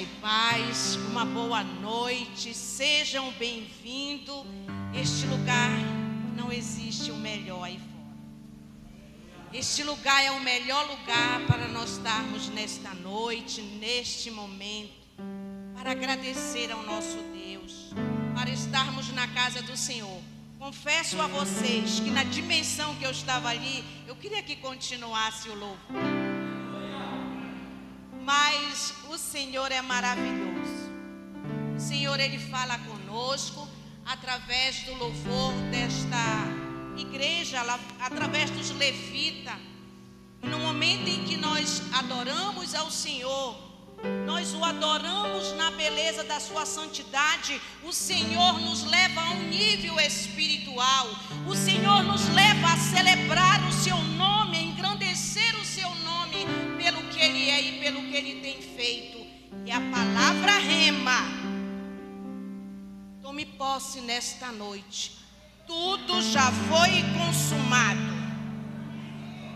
e paz, uma boa noite, sejam bem-vindos. Este lugar não existe o melhor aí fora. Este lugar é o melhor lugar para nós estarmos nesta noite, neste momento, para agradecer ao nosso Deus, para estarmos na casa do Senhor. Confesso a vocês que na dimensão que eu estava ali, eu queria que continuasse o louvor mas o Senhor é maravilhoso. O Senhor ele fala conosco através do louvor desta igreja, através dos levitas. No momento em que nós adoramos ao Senhor, nós o adoramos na beleza da sua santidade. O Senhor nos leva a um nível espiritual. O Senhor nos leva a celebrar o seu nome, pelo que ele tem feito. E a palavra rema. Tome posse nesta noite. Tudo já foi consumado.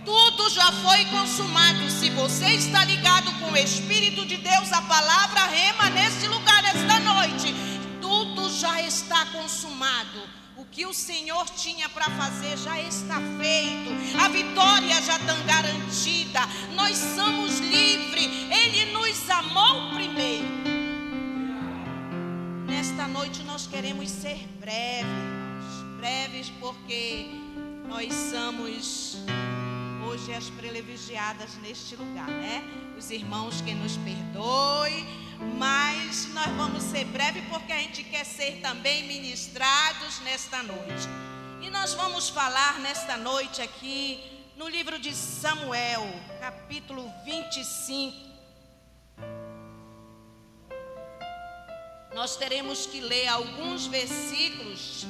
Tudo já foi consumado. Se você está ligado com o Espírito de Deus, a palavra rema neste lugar, esta noite. Tudo já está consumado. Que o Senhor tinha para fazer já está feito. A vitória já está garantida. Nós somos livres. Ele nos amou primeiro. Nesta noite nós queremos ser breves. Breves porque nós somos hoje as privilegiadas neste lugar, né? Os irmãos que nos perdoem, mas nós vamos ser breve porque a gente quer ser também ministrados nesta noite. E nós vamos falar nesta noite aqui no livro de Samuel, capítulo 25. Nós teremos que ler alguns versículos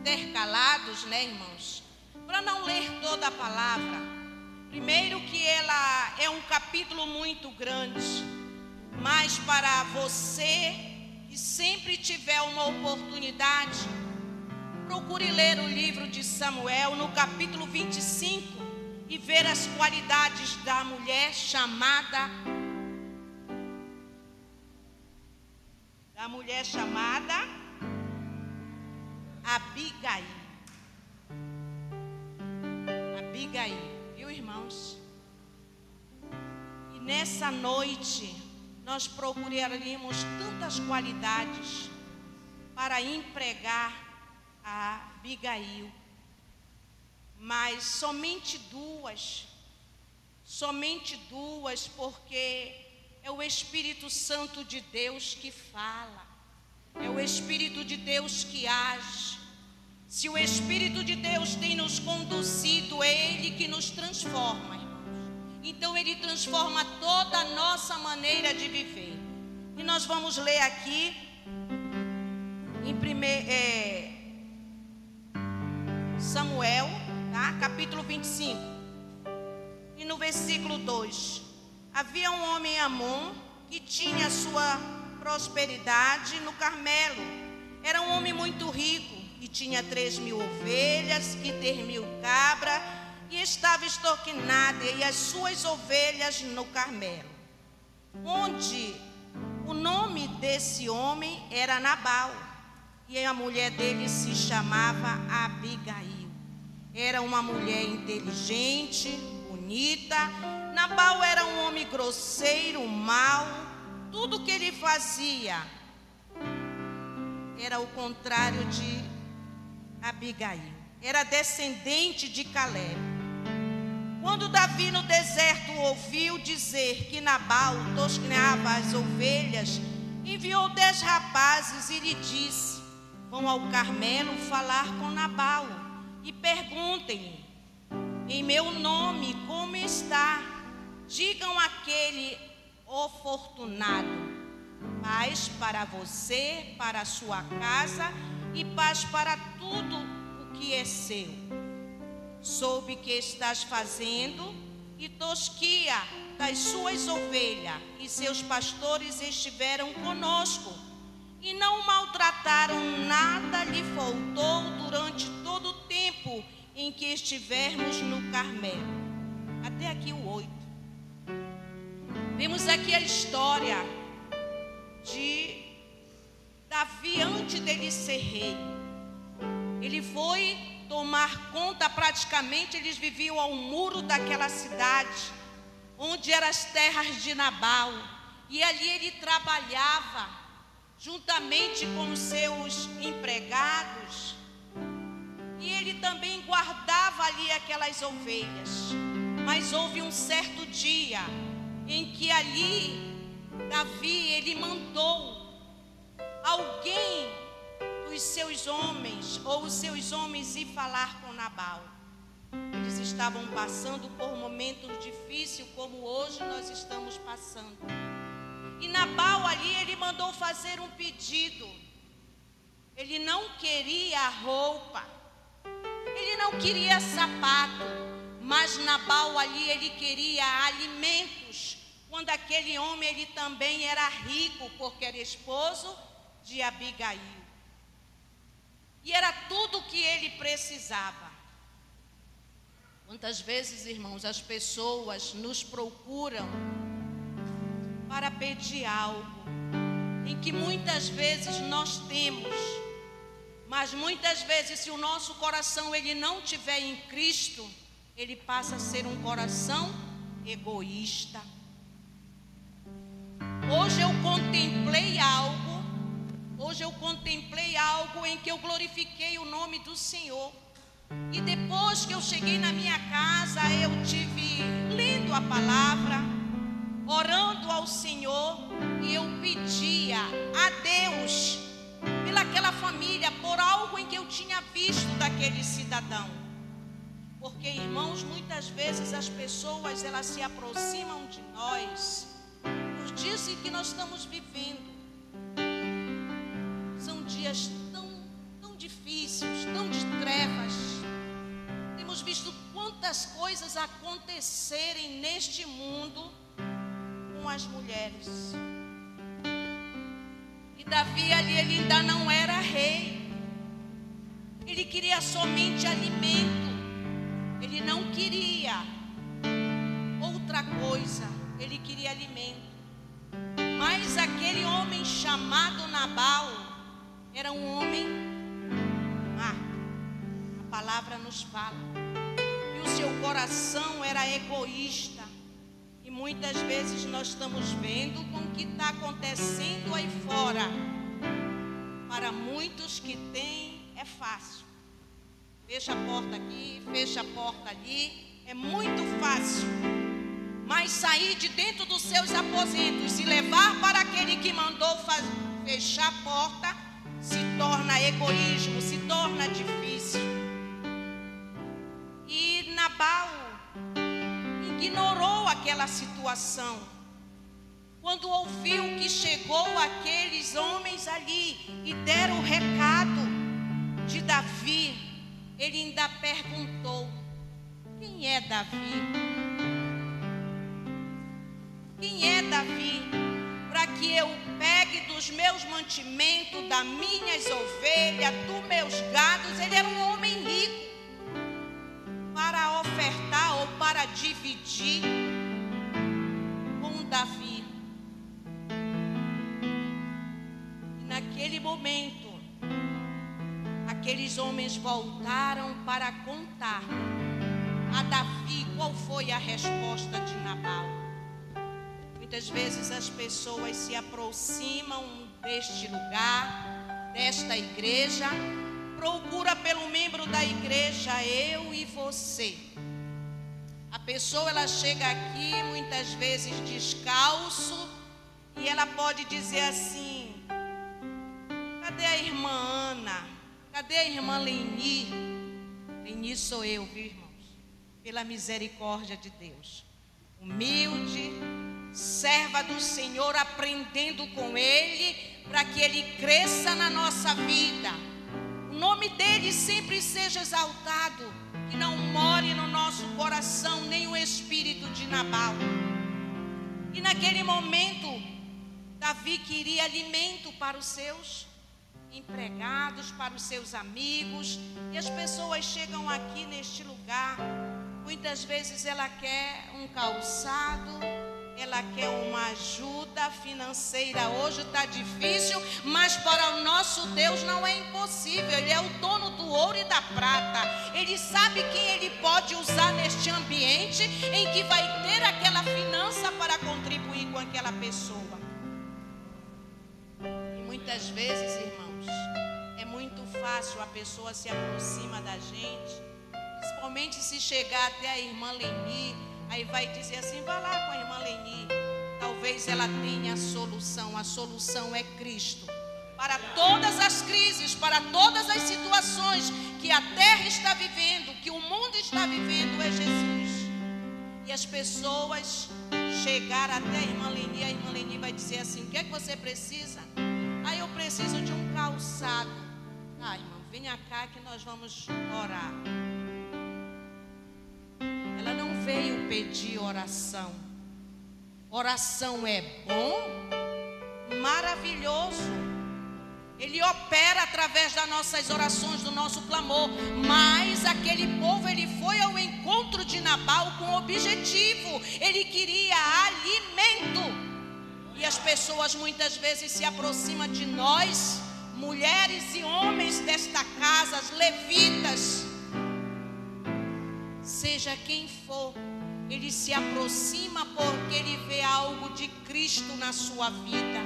intercalados, né, irmãos? Para não ler toda a palavra. Primeiro que ela é um capítulo muito grande mas para você que sempre tiver uma oportunidade, procure ler o livro de Samuel no capítulo 25 e ver as qualidades da mulher chamada da mulher chamada Abigail. Abigail, viu, irmãos? E nessa noite nós procuraríamos tantas qualidades para empregar a Abigail, mas somente duas, somente duas, porque é o Espírito Santo de Deus que fala, é o Espírito de Deus que age. Se o Espírito de Deus tem nos conduzido, é Ele que nos transforma. Então ele transforma toda a nossa maneira de viver. E nós vamos ler aqui em primeiro, é, Samuel, tá? capítulo 25. E no versículo 2: Havia um homem Amon que tinha sua prosperidade no Carmelo. Era um homem muito rico e tinha três mil ovelhas e três mil cabras e estava estoquinada e as suas ovelhas no Carmelo, onde o nome desse homem era Nabal e a mulher dele se chamava Abigail. Era uma mulher inteligente, bonita. Nabal era um homem grosseiro, mau. Tudo que ele fazia era o contrário de Abigail. Era descendente de Caleb. Quando Davi no deserto ouviu dizer que Nabal tosqueava as ovelhas, enviou dez rapazes e lhe disse: Vão ao Carmelo falar com Nabal e perguntem-lhe, em meu nome, como está? Digam aquele oportunado: paz para você, para sua casa e paz para tudo o que é seu soube que estás fazendo e tosquia das suas ovelhas, e seus pastores estiveram conosco, e não maltrataram nada lhe faltou durante todo o tempo em que estivermos no Carmelo. Até aqui o 8. Vemos aqui a história de Davi antes dele ser rei. Ele foi tomar conta, praticamente eles viviam ao muro daquela cidade, onde eram as terras de Nabal. E ali ele trabalhava, juntamente com os seus empregados, e ele também guardava ali aquelas ovelhas. Mas houve um certo dia em que ali Davi ele mandou alguém dos seus homens ou os seus homens ir falar com Nabal. Eles estavam passando por momentos difíceis como hoje nós estamos passando. E Nabal ali ele mandou fazer um pedido. Ele não queria roupa. Ele não queria sapato, mas Nabal ali ele queria alimentos. Quando aquele homem ele também era rico, porque era esposo de Abigail. E era tudo o que ele precisava. Quantas vezes, irmãos, as pessoas nos procuram para pedir algo em que muitas vezes nós temos, mas muitas vezes se o nosso coração ele não tiver em Cristo, ele passa a ser um coração egoísta. Hoje eu contemplei algo Hoje eu contemplei algo em que eu glorifiquei o nome do Senhor. E depois que eu cheguei na minha casa, eu tive lendo a palavra, orando ao Senhor, e eu pedia a Deus pelaquela família, por algo em que eu tinha visto daquele cidadão. Porque, irmãos, muitas vezes as pessoas elas se aproximam de nós nos dias em que nós estamos vivendo dias tão, tão difíceis, tão de trevas. Temos visto quantas coisas acontecerem neste mundo com as mulheres. E Davi ali ele ainda não era rei. Ele queria somente alimento. Ele não queria outra coisa. Ele queria alimento. Mas aquele homem chamado Nabal, era um homem má. A palavra nos fala. E o seu coração era egoísta. E muitas vezes nós estamos vendo com o que está acontecendo aí fora. Para muitos que têm, é fácil. Fecha a porta aqui, fecha a porta ali. É muito fácil. Mas sair de dentro dos seus aposentos e levar para aquele que mandou fechar a porta se torna egoísmo, se torna difícil. E Nabal ignorou aquela situação. Quando ouviu que chegou aqueles homens ali e deram o recado de Davi, ele ainda perguntou: Quem é Davi? Quem é Davi? Para que eu pegue dos meus mantimentos, das minhas ovelhas, dos meus gados. Ele era um homem rico para ofertar ou para dividir com Davi. E naquele momento, aqueles homens voltaram para contar a Davi qual foi a resposta de Nabal. Muitas vezes as pessoas se aproximam deste lugar, desta igreja, procura pelo membro da igreja, eu e você. A pessoa ela chega aqui muitas vezes descalço e ela pode dizer assim: Cadê a irmã Ana? Cadê a irmã Leni? Leni sou eu, viu, irmãos? Pela misericórdia de Deus. Humilde, serva do Senhor, aprendendo com Ele, para que Ele cresça na nossa vida. O nome dele sempre seja exaltado, que não more no nosso coração nem o espírito de Nabal. E naquele momento, Davi queria alimento para os seus empregados, para os seus amigos, e as pessoas chegam aqui neste lugar, muitas vezes ela quer um calçado, ela quer uma ajuda financeira. Hoje está difícil, mas para o nosso Deus não é impossível. Ele é o dono do ouro e da prata. Ele sabe quem ele pode usar neste ambiente em que vai ter aquela finança para contribuir com aquela pessoa. E muitas vezes, irmãos, é muito fácil a pessoa se aproxima da gente, principalmente se chegar até a irmã Leni Aí vai dizer assim: vá lá com a irmã Leni. Talvez ela tenha a solução. A solução é Cristo. Para todas as crises, para todas as situações que a terra está vivendo, que o mundo está vivendo, é Jesus. E as pessoas chegar até a irmã Leni, a irmã Leni vai dizer assim: o que é que você precisa? Aí eu preciso de um calçado. Ah, irmão, venha cá que nós vamos orar veio pedir oração. Oração é bom, maravilhoso. Ele opera através das nossas orações, do nosso clamor. Mas aquele povo, ele foi ao encontro de Nabal com objetivo. Ele queria alimento. E as pessoas muitas vezes se aproximam de nós, mulheres e homens desta casa, levitas seja quem for, ele se aproxima porque ele vê algo de Cristo na sua vida.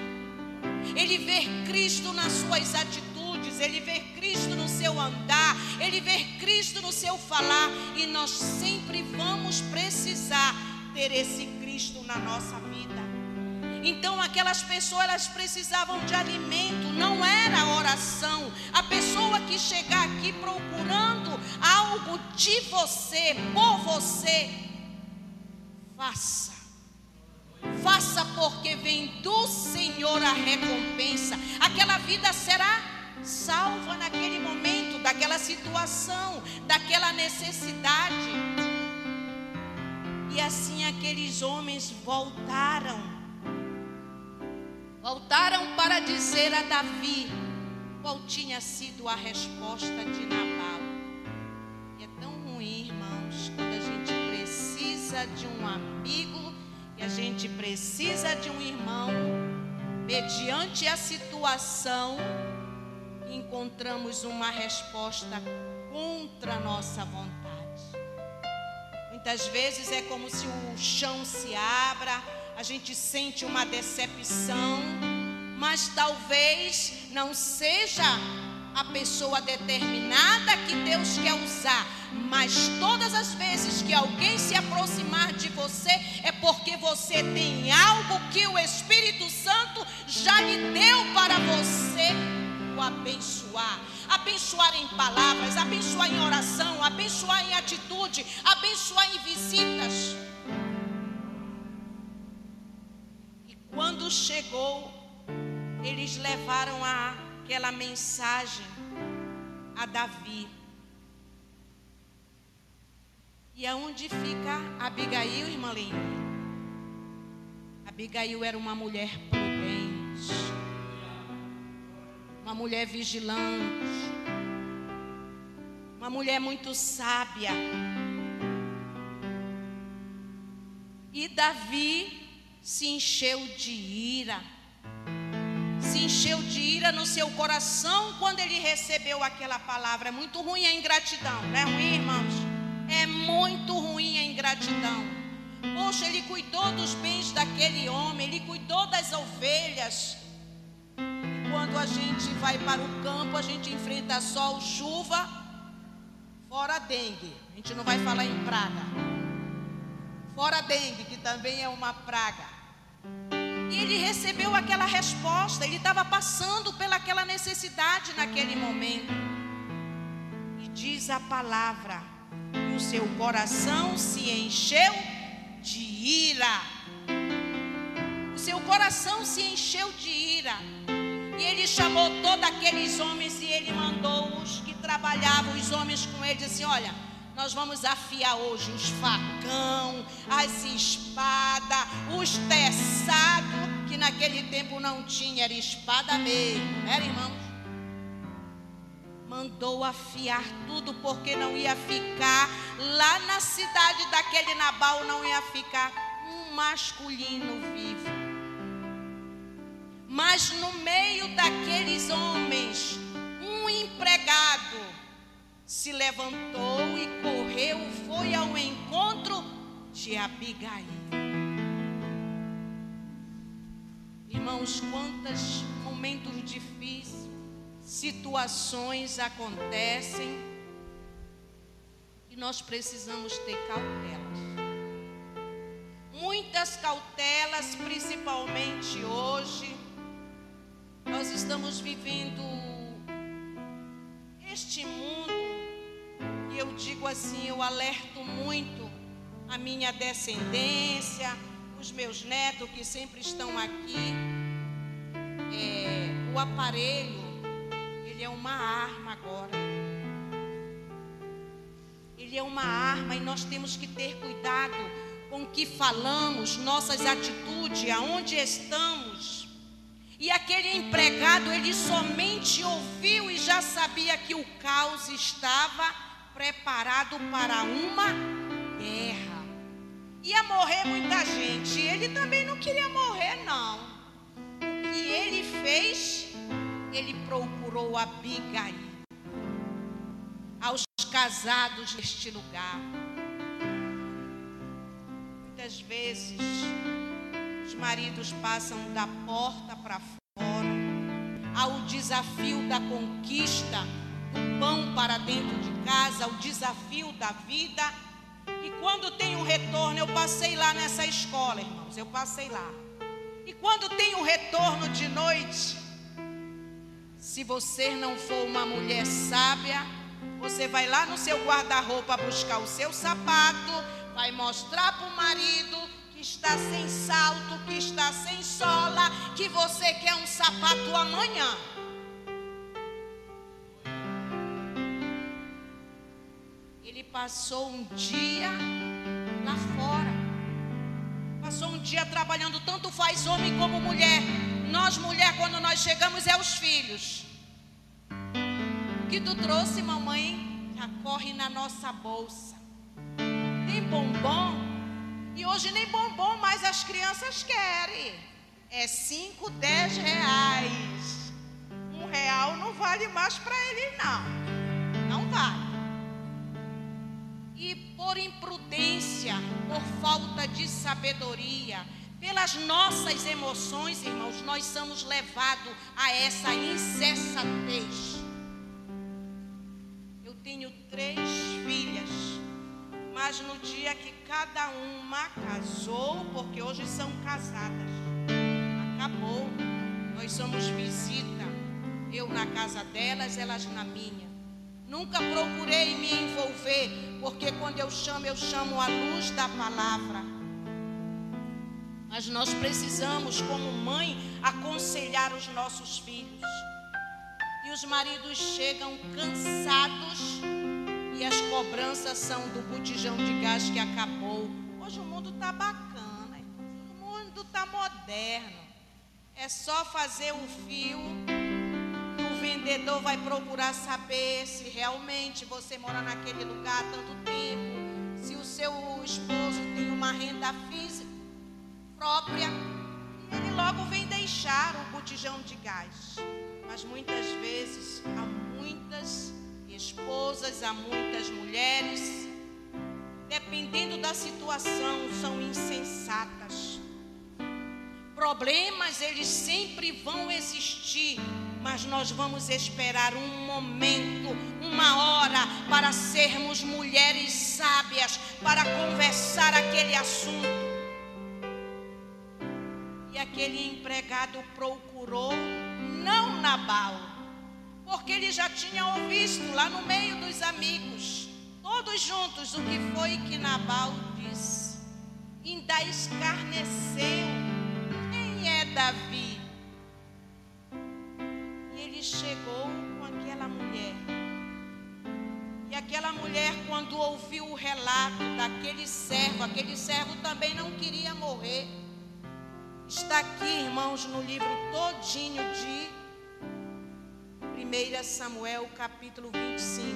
Ele vê Cristo nas suas atitudes, ele vê Cristo no seu andar, ele vê Cristo no seu falar, e nós sempre vamos precisar ter esse Cristo na nossa vida. Então aquelas pessoas elas precisavam de alimento, não era oração. A pessoa que chegar aqui procurando algo de você, por você, faça. Faça porque vem do Senhor a recompensa. Aquela vida será salva naquele momento, daquela situação, daquela necessidade. E assim aqueles homens voltaram voltaram para dizer a Davi qual tinha sido a resposta de Nabal. E é tão ruim, irmãos, quando a gente precisa de um amigo e a gente precisa de um irmão, mediante a situação, encontramos uma resposta contra a nossa vontade. Muitas vezes é como se o chão se abra a gente sente uma decepção, mas talvez não seja a pessoa determinada que Deus quer usar, mas todas as vezes que alguém se aproximar de você é porque você tem algo que o Espírito Santo já lhe deu para você o abençoar. Abençoar em palavras, abençoar em oração, abençoar em atitude, abençoar em visitas. Chegou, eles levaram aquela mensagem a Davi. E aonde fica Abigail, irmã Lene? Abigail era uma mulher prudente, uma mulher vigilante, uma mulher muito sábia. E Davi se encheu de ira. Se encheu de ira no seu coração quando ele recebeu aquela palavra. É muito ruim a ingratidão, não é ruim, irmãos? É muito ruim a ingratidão. Poxa, ele cuidou dos bens daquele homem, ele cuidou das ovelhas. E quando a gente vai para o campo, a gente enfrenta sol, chuva, fora dengue. A gente não vai falar em praga. Fora dengue, que também é uma praga. E ele recebeu aquela resposta, ele estava passando pelaquela necessidade naquele momento. E diz a palavra: e o seu coração se encheu de ira. O seu coração se encheu de ira. E ele chamou todos aqueles homens e ele mandou os que trabalhavam, os homens com ele, disse: Olha, nós vamos afiar hoje os facão, as espadas, os teçados, que naquele tempo não tinha, era espada mesmo, era irmãos? Mandou afiar tudo porque não ia ficar lá na cidade daquele Nabal, não ia ficar masculino vivo. Mas no meio daqueles homens, um empregado se levantou e correu, foi ao encontro de Abigail. Irmãos, quantos momentos difíceis, situações acontecem e nós precisamos ter cautelas. Muitas cautelas, principalmente hoje, nós estamos vivendo este mundo, eu digo assim, eu alerto muito a minha descendência, os meus netos que sempre estão aqui. É, o aparelho, ele é uma arma agora. Ele é uma arma e nós temos que ter cuidado com o que falamos, nossas atitudes, aonde estamos. E aquele empregado, ele somente ouviu e já sabia que o caos estava preparado para uma guerra. Ia morrer muita gente. Ele também não queria morrer, não. O que ele fez? Ele procurou Abigail. Aos casados neste lugar. Muitas vezes os maridos passam da porta para fora, ao desafio da conquista do pão para dentro de casa, ao desafio da vida. E quando tem um retorno, eu passei lá nessa escola, irmãos, eu passei lá. E quando tem um retorno de noite, se você não for uma mulher sábia, você vai lá no seu guarda-roupa buscar o seu sapato, vai mostrar para o marido que está sem salto, que está sem sola, que você quer um sapato amanhã. Passou um dia lá fora. Passou um dia trabalhando, tanto faz homem como mulher. Nós, mulher, quando nós chegamos, é os filhos. O que tu trouxe, mamãe? Já corre na nossa bolsa. Tem bombom? E hoje nem bombom mais as crianças querem. É 5, 10 reais. Um real não vale mais para eles, não. Não vale. Por imprudência, por falta de sabedoria, pelas nossas emoções, irmãos, nós somos levados a essa incessantez. Eu tenho três filhas mas no dia que cada uma casou, porque hoje são casadas, acabou. Nós somos visita, eu na casa delas, elas na minha. Nunca procurei me envolver, porque quando eu chamo, eu chamo a luz da palavra. Mas nós precisamos, como mãe, aconselhar os nossos filhos. E os maridos chegam cansados e as cobranças são do botijão de gás que acabou. Hoje o mundo está bacana, o mundo está moderno. É só fazer o fio e o vendedor vai procurar saber se realmente você mora naquele lugar há tanto tempo, se o seu esposo tem uma renda física própria. E ele logo vem deixar o botijão de gás. Mas muitas vezes há muitas esposas, há muitas mulheres, dependendo da situação, são insensatas. Problemas eles sempre vão existir, mas nós vamos esperar um momento, uma hora para sermos mulheres sábias, para conversar aquele assunto. E aquele empregado procurou não Nabal, porque ele já tinha ouvido lá no meio dos amigos, todos juntos, o que foi que Nabal disse. Ainda escarneceu. Quem é Davi? Chegou com aquela mulher. E aquela mulher, quando ouviu o relato daquele servo, aquele servo também não queria morrer. Está aqui, irmãos, no livro todinho de 1 Samuel capítulo 25.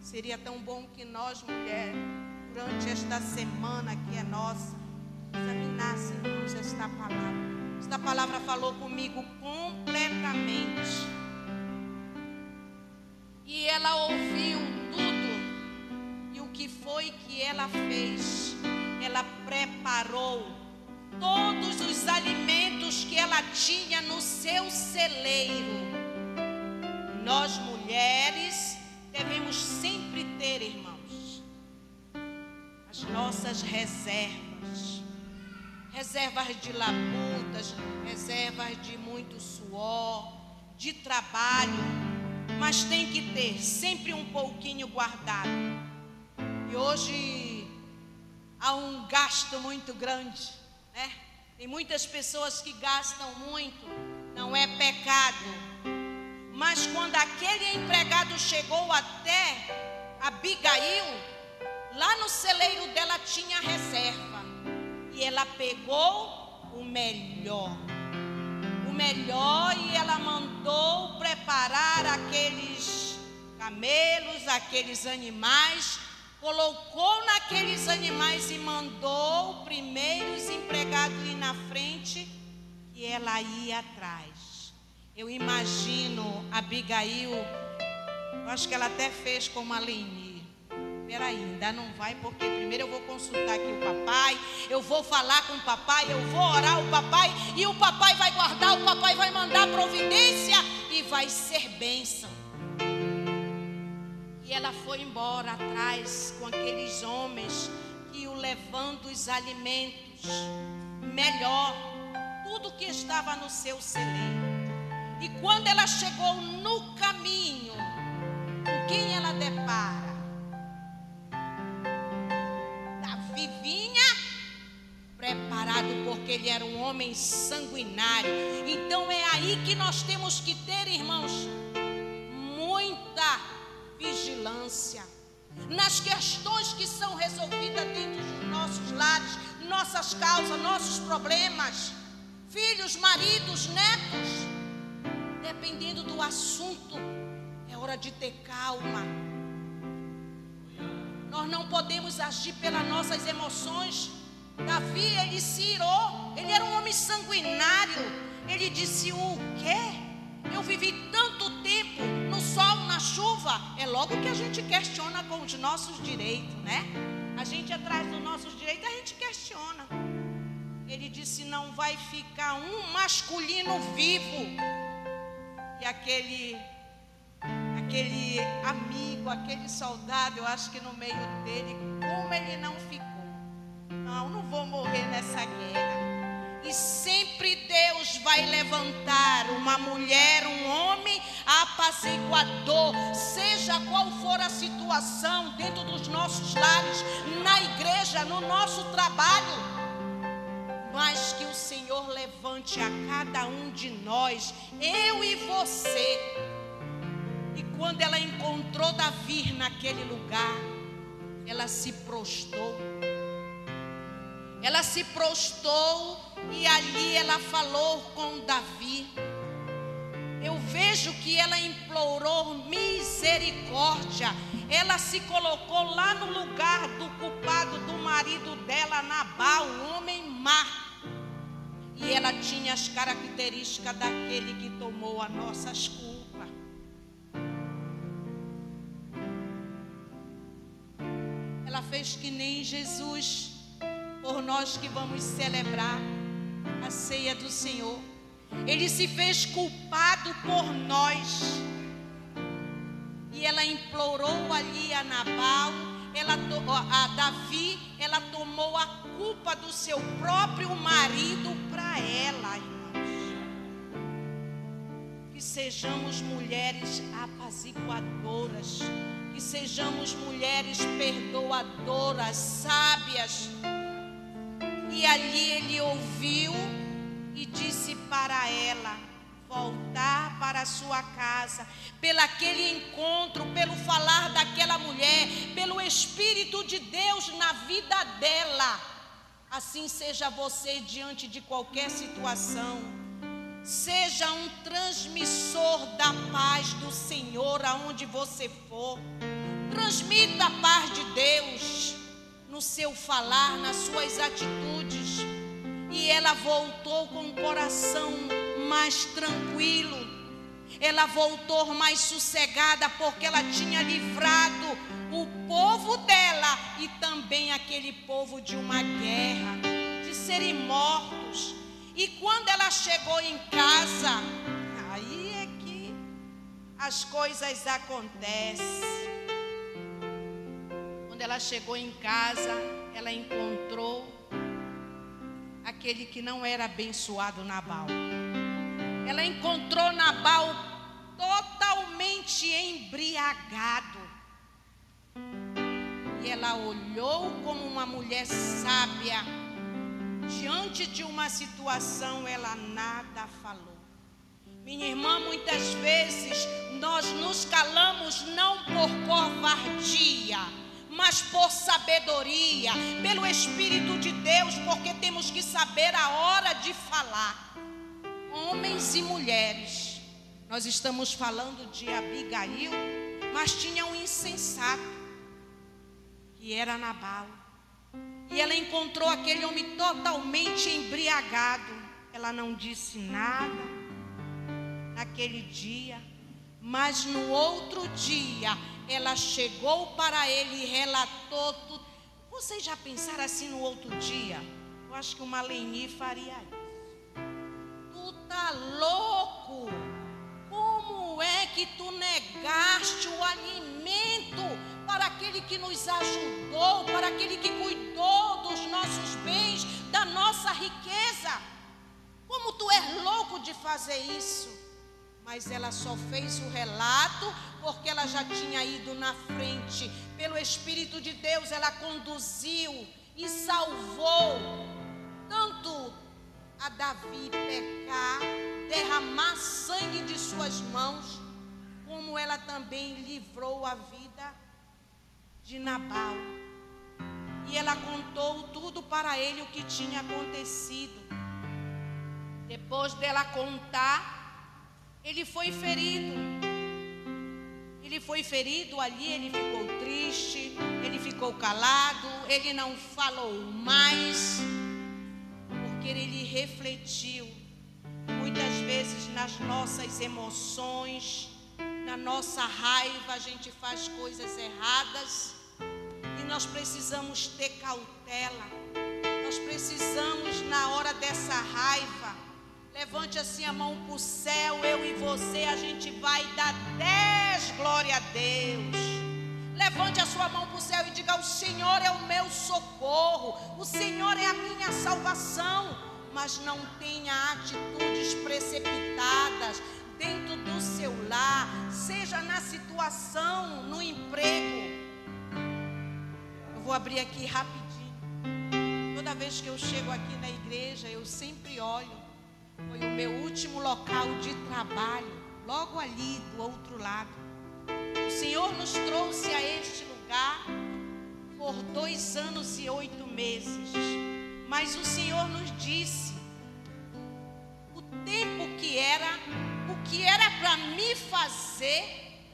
Seria tão bom que nós, mulheres, durante esta semana que é nossa, examinasse, irmãos, esta palavra. Esta palavra falou comigo completamente. E ela ouviu tudo. E o que foi que ela fez? Ela preparou todos os alimentos que ela tinha no seu celeiro. Nós mulheres devemos sempre ter, irmãos, as nossas reservas. Reservas de labutas, reservas de muito suor, de trabalho, mas tem que ter sempre um pouquinho guardado. E hoje há um gasto muito grande, né? Tem muitas pessoas que gastam muito, não é pecado. Mas quando aquele empregado chegou até Abigail, lá no celeiro dela tinha reserva. E ela pegou o melhor. O melhor e ela mandou preparar aqueles camelos, aqueles animais colocou naqueles animais e mandou primeiros empregados ir na frente e ela ia atrás. Eu imagino Abigail, eu acho que ela até fez como a Leni. Peraí, ainda não vai, porque primeiro eu vou consultar aqui o papai, eu vou falar com o papai, eu vou orar o papai, e o papai vai guardar, o papai vai mandar providência e vai ser bênção. E ela foi embora atrás com aqueles homens que o levando os alimentos melhor, tudo que estava no seu celeiro. E quando ela chegou no caminho, com quem ela depara? Porque ele era um homem sanguinário. Então é aí que nós temos que ter, irmãos, muita vigilância nas questões que são resolvidas dentro dos nossos lares, nossas causas, nossos problemas, filhos, maridos, netos. Dependendo do assunto, é hora de ter calma. Nós não podemos agir pelas nossas emoções. Davi, ele se irou, ele era um homem sanguinário. Ele disse: O quê? Eu vivi tanto tempo no sol, na chuva. É logo que a gente questiona com os nossos direitos, né? A gente atrás dos nossos direitos, a gente questiona. Ele disse: Não vai ficar um masculino vivo. E aquele, aquele amigo, aquele soldado, eu acho que no meio dele, como ele não ficou? Não, não vou morrer nessa guerra. E sempre Deus vai levantar uma mulher, um homem apaciguador, seja qual for a situação dentro dos nossos lares, na igreja, no nosso trabalho. Mas que o Senhor levante a cada um de nós, eu e você. E quando ela encontrou Davi naquele lugar, ela se prostou. Ela se prostou e ali ela falou com Davi. Eu vejo que ela implorou misericórdia. Ela se colocou lá no lugar do culpado do marido dela, Nabal, um homem má. E ela tinha as características daquele que tomou as nossas culpas. Ela fez que nem Jesus por nós que vamos celebrar a ceia do Senhor. Ele se fez culpado por nós. E ela implorou ali a Nabal, ela, a Davi, ela tomou a culpa do seu próprio marido para ela, irmãos. Que sejamos mulheres apaziguadoras, que sejamos mulheres perdoadoras, sábias e ali ele ouviu e disse para ela voltar para a sua casa, pelo aquele encontro, pelo falar daquela mulher, pelo Espírito de Deus na vida dela. Assim seja você diante de qualquer situação. Seja um transmissor da paz do Senhor aonde você for. Transmita a paz de Deus. No seu falar, nas suas atitudes. E ela voltou com o coração mais tranquilo. Ela voltou mais sossegada porque ela tinha livrado o povo dela e também aquele povo de uma guerra, de serem mortos. E quando ela chegou em casa, aí é que as coisas acontecem. Quando ela chegou em casa, ela encontrou aquele que não era abençoado Nabal. Ela encontrou Nabal totalmente embriagado. E ela olhou como uma mulher sábia. Diante de uma situação, ela nada falou. Minha irmã, muitas vezes nós nos calamos não por covardia mas por sabedoria, pelo Espírito de Deus, porque temos que saber a hora de falar. Homens e mulheres, nós estamos falando de Abigail, mas tinha um insensato, que era Nabal. E ela encontrou aquele homem totalmente embriagado. Ela não disse nada naquele dia, mas no outro dia ela chegou para ele e relatou tudo. Vocês já pensaram assim no outro dia? Eu acho que uma Leni faria isso. Tu tá louco? Como é que tu negaste o alimento para aquele que nos ajudou, para aquele que cuidou dos nossos bens, da nossa riqueza? Como tu és louco de fazer isso? Mas ela só fez o relato porque ela já tinha ido na frente. Pelo Espírito de Deus, ela conduziu e salvou tanto a Davi pecar, derramar sangue de suas mãos, como ela também livrou a vida de Nabal. E ela contou tudo para ele o que tinha acontecido. Depois dela contar, ele foi ferido. Ele foi ferido ali, ele ficou triste, ele ficou calado, ele não falou mais, porque ele refletiu. Muitas vezes nas nossas emoções, na nossa raiva, a gente faz coisas erradas e nós precisamos ter cautela. Nós precisamos, na hora dessa raiva, Levante assim a mão para o céu, eu e você, a gente vai dar dez glória a Deus. Levante a sua mão para o céu e diga: O Senhor é o meu socorro, o Senhor é a minha salvação. Mas não tenha atitudes precipitadas dentro do seu lar, seja na situação, no emprego. Eu vou abrir aqui rapidinho. Toda vez que eu chego aqui na igreja, eu sempre olho foi o meu último local de trabalho, logo ali do outro lado. O Senhor nos trouxe a este lugar por dois anos e oito meses. Mas o Senhor nos disse o tempo que era, o que era para me fazer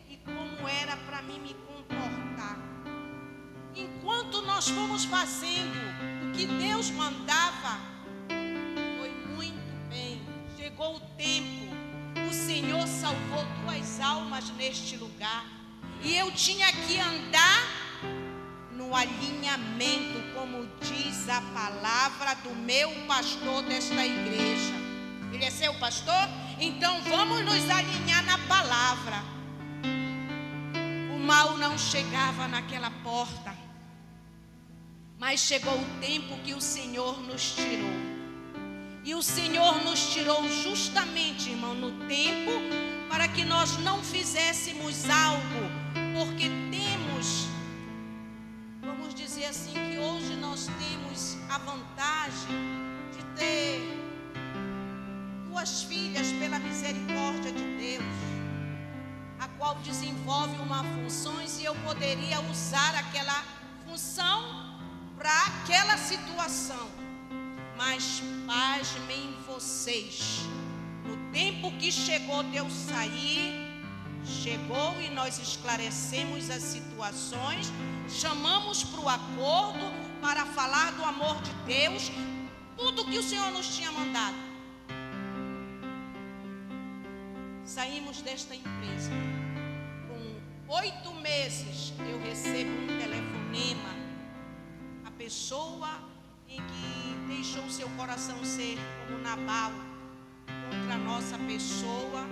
e como era para mim me comportar. Enquanto nós fomos fazendo o que Deus mandava, almas neste lugar. E eu tinha que andar no alinhamento, como diz a palavra do meu pastor desta igreja. Ele é seu pastor? Então vamos nos alinhar na palavra. O mal não chegava naquela porta, mas chegou o tempo que o Senhor nos tirou. E o Senhor nos tirou justamente, irmão, no tempo para que nós não fizéssemos algo, porque temos, vamos dizer assim, que hoje nós temos a vantagem de ter duas filhas pela misericórdia de Deus, a qual desenvolve uma função e eu poderia usar aquela função para aquela situação. Mas pasmem vocês, tempo que chegou de eu sair, chegou e nós esclarecemos as situações, chamamos para o acordo, para falar do amor de Deus, tudo que o Senhor nos tinha mandado. Saímos desta empresa. Com oito meses eu recebo um telefonema. A pessoa em que deixou seu coração ser como Nabal contra a nossa pessoa,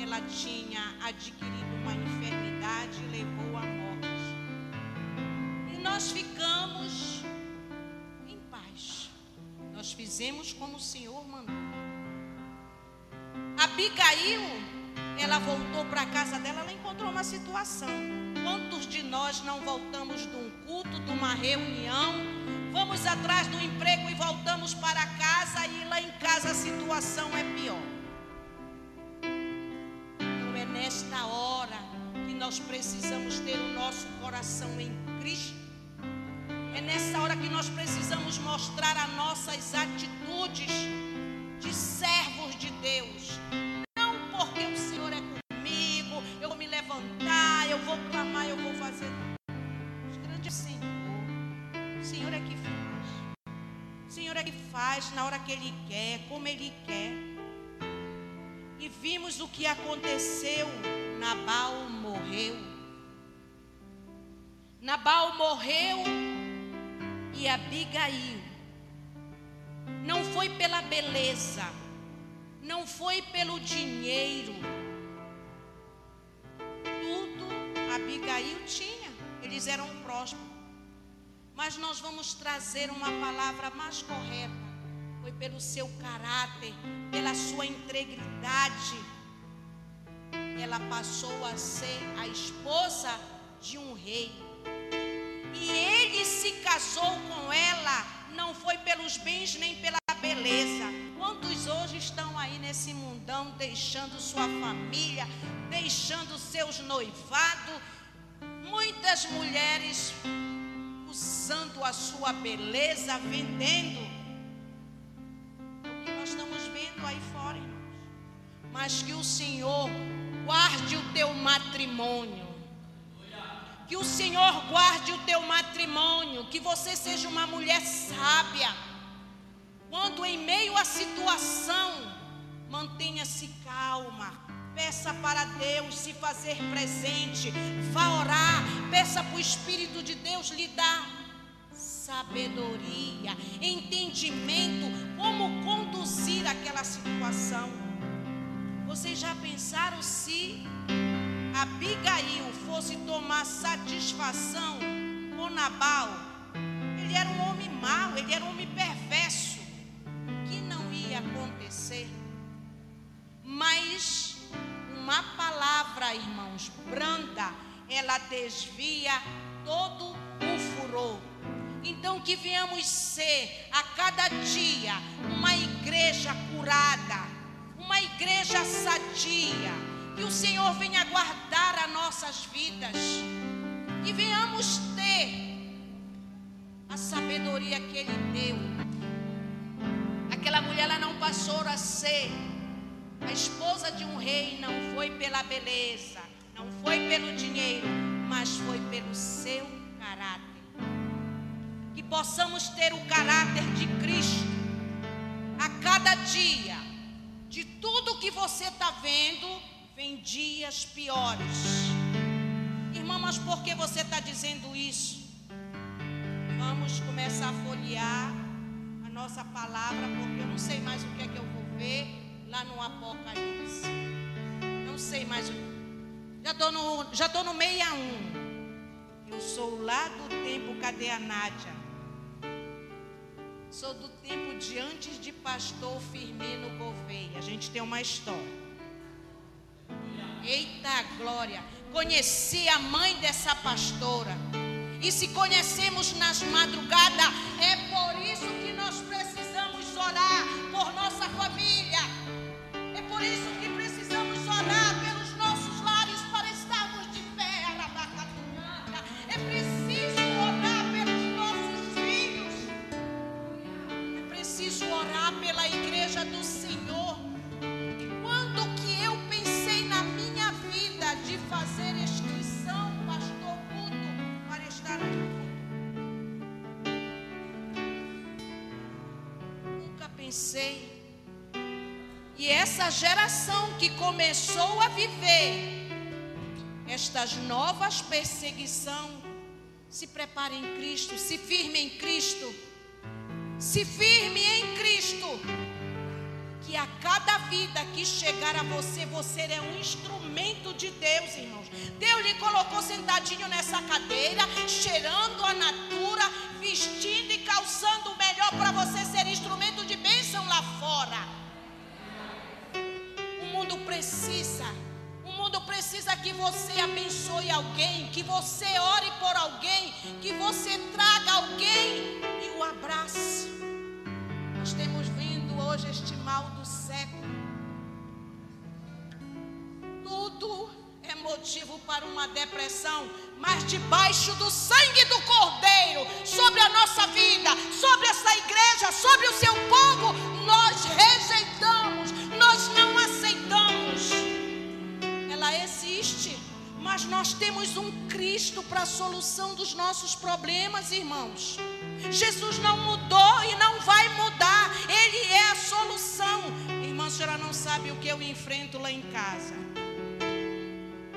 ela tinha adquirido uma enfermidade e levou à morte. E nós ficamos em paz. Nós fizemos como o Senhor mandou. Abigail, ela voltou para a casa dela, ela encontrou uma situação. Quantos de nós não voltamos de um culto, de uma reunião, vamos atrás do emprego e voltamos para casa e lá em casa a situação é pior? Então é nesta hora que nós precisamos ter o nosso coração em Cristo. É nessa hora que nós precisamos mostrar as nossas atitudes de servos de Deus. Que faz na hora que Ele quer, como Ele quer. E vimos o que aconteceu. Nabal morreu. Nabal morreu e Abigail. Não foi pela beleza, não foi pelo dinheiro. Tudo Abigail tinha, eles eram prósperos. Mas nós vamos trazer uma palavra mais correta. Foi pelo seu caráter, pela sua integridade. Ela passou a ser a esposa de um rei. E ele se casou com ela, não foi pelos bens nem pela beleza. Quantos hoje estão aí nesse mundão, deixando sua família, deixando seus noivados? Muitas mulheres usando a sua beleza, vendendo. O que nós estamos vendo aí fora, irmãos. Mas que o Senhor guarde o teu matrimônio. Que o Senhor guarde o teu matrimônio, que você seja uma mulher sábia. Quando em meio à situação, mantenha-se calma. Peça para Deus se fazer presente. Vá orar. Peça para o Espírito de Deus lhe dar sabedoria, entendimento, como conduzir aquela situação. Vocês já pensaram se Abigail fosse tomar satisfação com Nabal, ele era um homem mau, ele era um homem perverso, que não ia acontecer. Irmãos, branda, ela desvia todo o furor. Então que venhamos ser a cada dia uma igreja curada, uma igreja sadia que o Senhor venha guardar as nossas vidas. Que venhamos ter a sabedoria que Ele deu. Aquela mulher ela não passou a ser a esposa de um rei, não foi pela beleza, não foi pelo dinheiro, mas foi pelo seu caráter. Que possamos ter o caráter de Cristo a cada dia. De tudo que você está vendo, vem dias piores. Irmã, mas por que você está dizendo isso? Vamos começar a folhear a nossa palavra, porque eu não sei mais o que é que eu vou ver lá no Apocalipse. Não sei mais o Já estou no, já estou no 61. Eu sou lá do tempo, cadê a Nádia? Sou do tempo de antes de pastor Firmino Gouveia. A gente tem uma história. Eita glória! Conheci a mãe dessa pastora. E se conhecemos nas madrugadas, começou a viver estas novas perseguições, se prepare em Cristo, se firme em Cristo, se firme em Cristo. Que a cada vida que chegar a você, você é um instrumento de Deus, irmãos. Deus lhe colocou sentadinho nessa cadeira, cheirando a natura, vestindo e calçando precisa que você abençoe alguém, que você ore por alguém, que você traga alguém e o abrace. Nós temos vindo hoje este mal do século. Tudo é motivo para uma depressão, mas debaixo do sangue do Cordeiro, sobre a nossa vida, sobre essa igreja, sobre o seu povo, nós rejeitamos, mas nós temos um Cristo para a solução dos nossos problemas, irmãos. Jesus não mudou e não vai mudar, Ele é a solução. Irmã, a senhora não sabe o que eu enfrento lá em casa.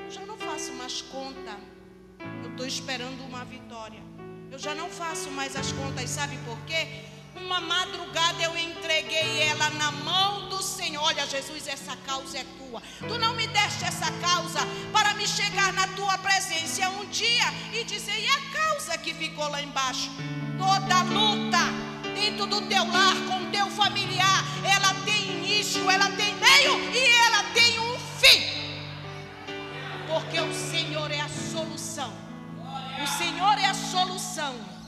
Eu já não faço mais conta, eu estou esperando uma vitória. Eu já não faço mais as contas, sabe por quê? Uma madrugada eu entreguei ela na mão do Senhor. Olha, Jesus, essa causa é tua. Tu não me deste essa causa para me chegar na tua presença um dia e dizer: e a causa que ficou lá embaixo? Toda luta dentro do teu lar, com teu familiar, ela tem início, ela tem meio e ela tem um fim. Porque o Senhor é a solução. O Senhor é a solução.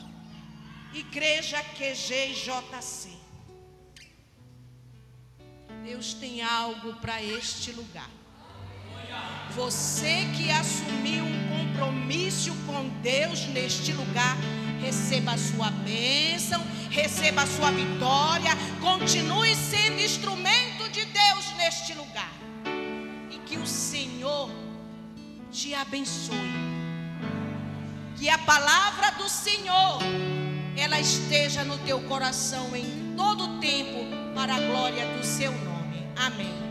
Igreja QGJC. Deus tem algo para este lugar. Você que assumiu um compromisso com Deus neste lugar, receba a sua bênção, receba a sua vitória, continue sendo instrumento de Deus neste lugar. E que o Senhor te abençoe. Que a palavra do Senhor ela esteja no teu coração em todo tempo, para a glória do seu nome. Amém.